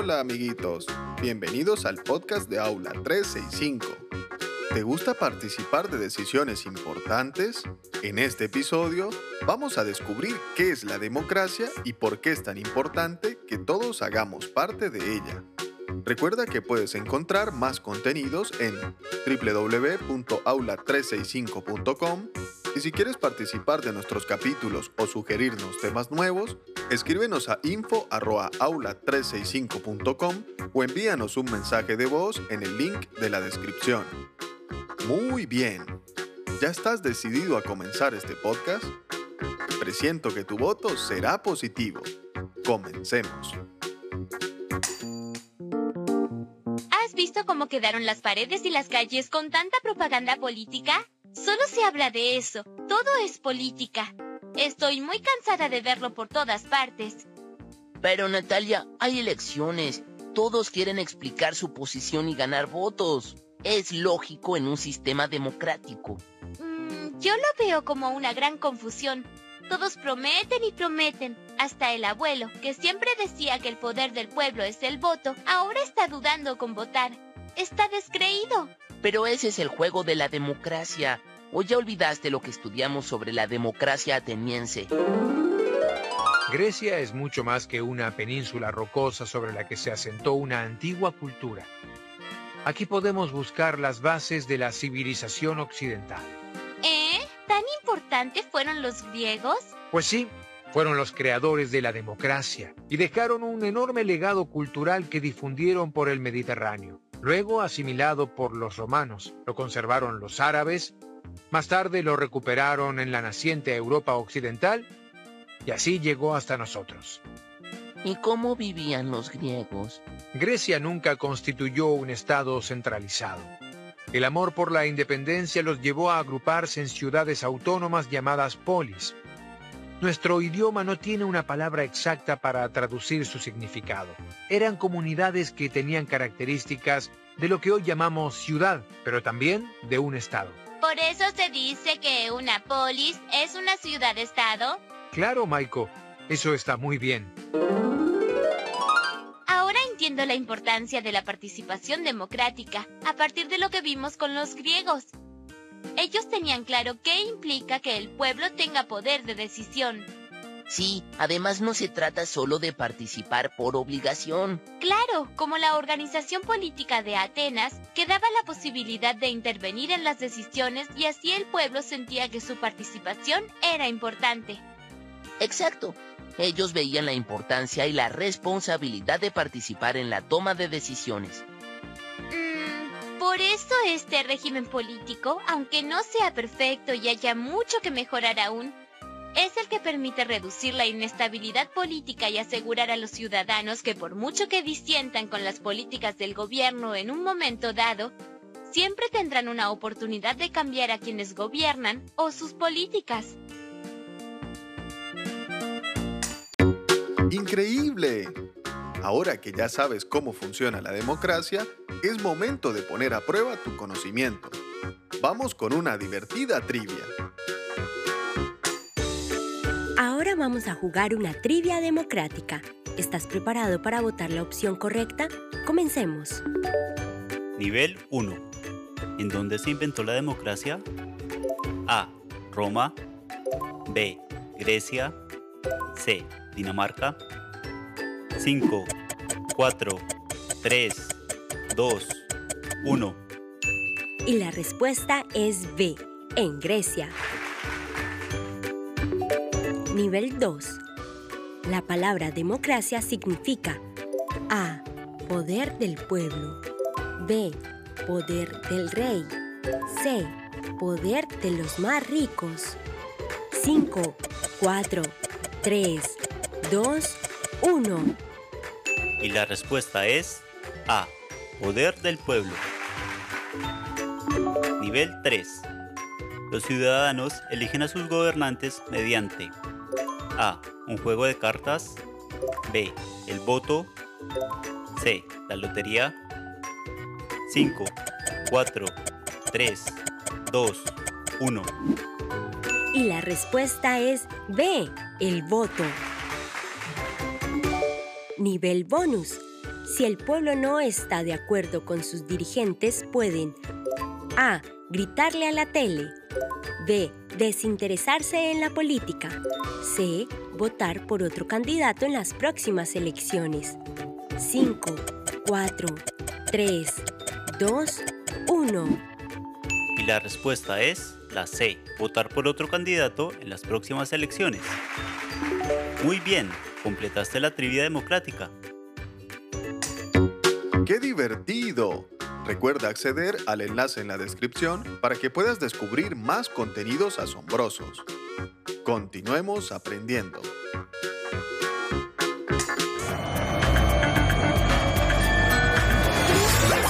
Hola amiguitos, bienvenidos al podcast de Aula 365. ¿Te gusta participar de decisiones importantes? En este episodio vamos a descubrir qué es la democracia y por qué es tan importante que todos hagamos parte de ella. Recuerda que puedes encontrar más contenidos en www.aula365.com y si quieres participar de nuestros capítulos o sugerirnos temas nuevos, escríbenos a info@aula365.com o envíanos un mensaje de voz en el link de la descripción. Muy bien. ¿Ya estás decidido a comenzar este podcast? Presiento que tu voto será positivo. Comencemos. ¿Has visto cómo quedaron las paredes y las calles con tanta propaganda política? Solo se habla de eso. Todo es política. Estoy muy cansada de verlo por todas partes. Pero Natalia, hay elecciones. Todos quieren explicar su posición y ganar votos. Es lógico en un sistema democrático. Mm, yo lo veo como una gran confusión. Todos prometen y prometen. Hasta el abuelo, que siempre decía que el poder del pueblo es el voto, ahora está dudando con votar. Está descreído. Pero ese es el juego de la democracia. ¿O ya olvidaste lo que estudiamos sobre la democracia ateniense? Grecia es mucho más que una península rocosa sobre la que se asentó una antigua cultura. Aquí podemos buscar las bases de la civilización occidental. ¿Eh? ¿Tan importantes fueron los griegos? Pues sí, fueron los creadores de la democracia y dejaron un enorme legado cultural que difundieron por el Mediterráneo. Luego asimilado por los romanos, lo conservaron los árabes, más tarde lo recuperaron en la naciente Europa occidental y así llegó hasta nosotros. ¿Y cómo vivían los griegos? Grecia nunca constituyó un estado centralizado. El amor por la independencia los llevó a agruparse en ciudades autónomas llamadas polis. Nuestro idioma no tiene una palabra exacta para traducir su significado. Eran comunidades que tenían características de lo que hoy llamamos ciudad, pero también de un estado. ¿Por eso se dice que una polis es una ciudad-estado? Claro, Maiko, eso está muy bien. Ahora entiendo la importancia de la participación democrática a partir de lo que vimos con los griegos. Ellos tenían claro qué implica que el pueblo tenga poder de decisión. Sí, además no se trata solo de participar por obligación. Claro, como la organización política de Atenas, que daba la posibilidad de intervenir en las decisiones y así el pueblo sentía que su participación era importante. Exacto. Ellos veían la importancia y la responsabilidad de participar en la toma de decisiones. Mm, por eso este régimen político, aunque no sea perfecto y haya mucho que mejorar aún, es el que permite reducir la inestabilidad política y asegurar a los ciudadanos que por mucho que disientan con las políticas del gobierno en un momento dado, siempre tendrán una oportunidad de cambiar a quienes gobiernan o sus políticas. ¡Increíble! Ahora que ya sabes cómo funciona la democracia, es momento de poner a prueba tu conocimiento. Vamos con una divertida trivia. Vamos a jugar una trivia democrática. ¿Estás preparado para votar la opción correcta? Comencemos. Nivel 1. ¿En dónde se inventó la democracia? A. Roma. B. Grecia. C. Dinamarca. 5, 4, 3, 2, 1. Y la respuesta es B, en Grecia. Nivel 2. La palabra democracia significa A. Poder del pueblo. B. Poder del rey. C. Poder de los más ricos. 5, 4, 3, 2, 1. Y la respuesta es A. Poder del pueblo. Nivel 3. Los ciudadanos eligen a sus gobernantes mediante A. Un juego de cartas. B. El voto. C. La lotería. 5, 4, 3, 2, 1. Y la respuesta es B, el voto. Nivel bonus. Si el pueblo no está de acuerdo con sus dirigentes, pueden A. Gritarle a la tele. B. Desinteresarse en la política. C. Votar por otro candidato en las próximas elecciones. 5, 4, 3, 2, 1. Y la respuesta es la C, votar por otro candidato en las próximas elecciones. Muy bien, completaste la trivia democrática. ¡Qué divertido! Recuerda acceder al enlace en la descripción para que puedas descubrir más contenidos asombrosos. Continuemos aprendiendo.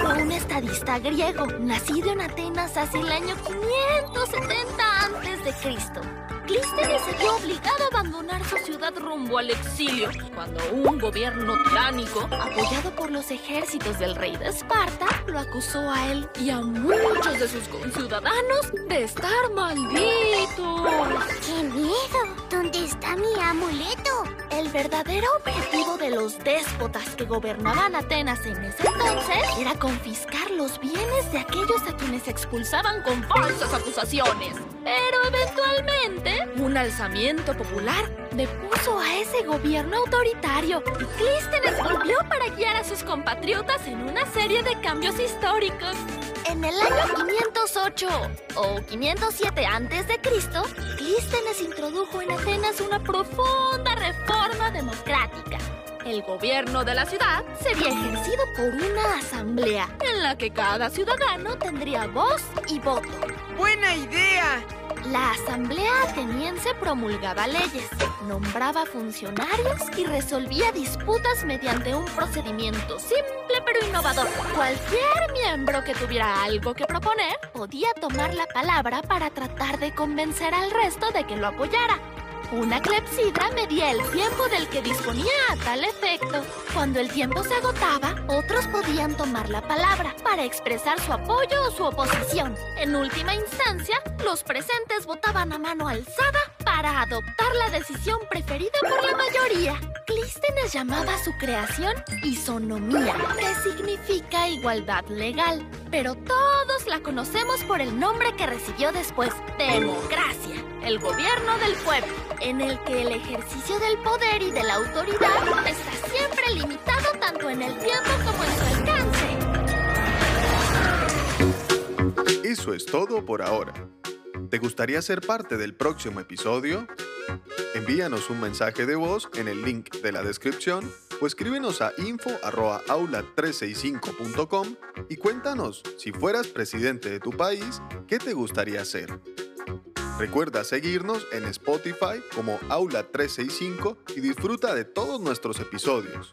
Fue un estadista griego, nacido en Atenas hacia el año 570 a.C. Clístenes se vio obligado a abandonar su ciudad rumbo al exilio, cuando un gobierno tiránico, apoyado por los ejércitos del rey de Esparta, lo acusó a él y a muchos de sus conciudadanos de estar malditos. ¡Qué miedo! ¿Dónde está mi amuleto? El verdadero objetivo de los déspotas que gobernaban Atenas en ese entonces era confiscar los bienes de aquellos a quienes expulsaban con falsas acusaciones. Pero eventualmente, un alzamiento popular depuso a ese gobierno autoritario y Clístenes sus compatriotas en una serie de cambios históricos. En el año 508 o 507 a.C., Clístenes introdujo en Atenas una profunda reforma democrática. El gobierno de la ciudad sería ejercido por una asamblea en la que cada ciudadano tendría voz y voto. ¡Buena idea! La asamblea ateniense promulgaba leyes, nombraba funcionarios y resolvía disputas mediante un procedimiento simple pero innovador. Cualquier miembro que tuviera algo que proponer podía tomar la palabra para tratar de convencer al resto de que lo apoyara. Una clepsidra medía el tiempo del que disponía a tal efecto. Cuando el tiempo se agotaba, otros podían tomar la palabra para expresar su apoyo o su oposición. En última instancia, los presentes votaban a mano alzada para adoptar la decisión preferida por la mayoría. Clístenes llamaba su creación isonomía, que significa igualdad legal, pero todos la conocemos por el nombre que recibió después, democracia, el gobierno del pueblo, en el que el ejercicio del poder y de la autoridad está siempre limitado tanto en el tiempo como en su alcance. Eso es todo por ahora. ¿Te gustaría ser parte del próximo episodio? Envíanos un mensaje de voz en el link de la descripción o escríbenos a info.aula365.com y cuéntanos, si fueras presidente de tu país, ¿qué te gustaría hacer? Recuerda seguirnos en Spotify como Aula365 y disfruta de todos nuestros episodios.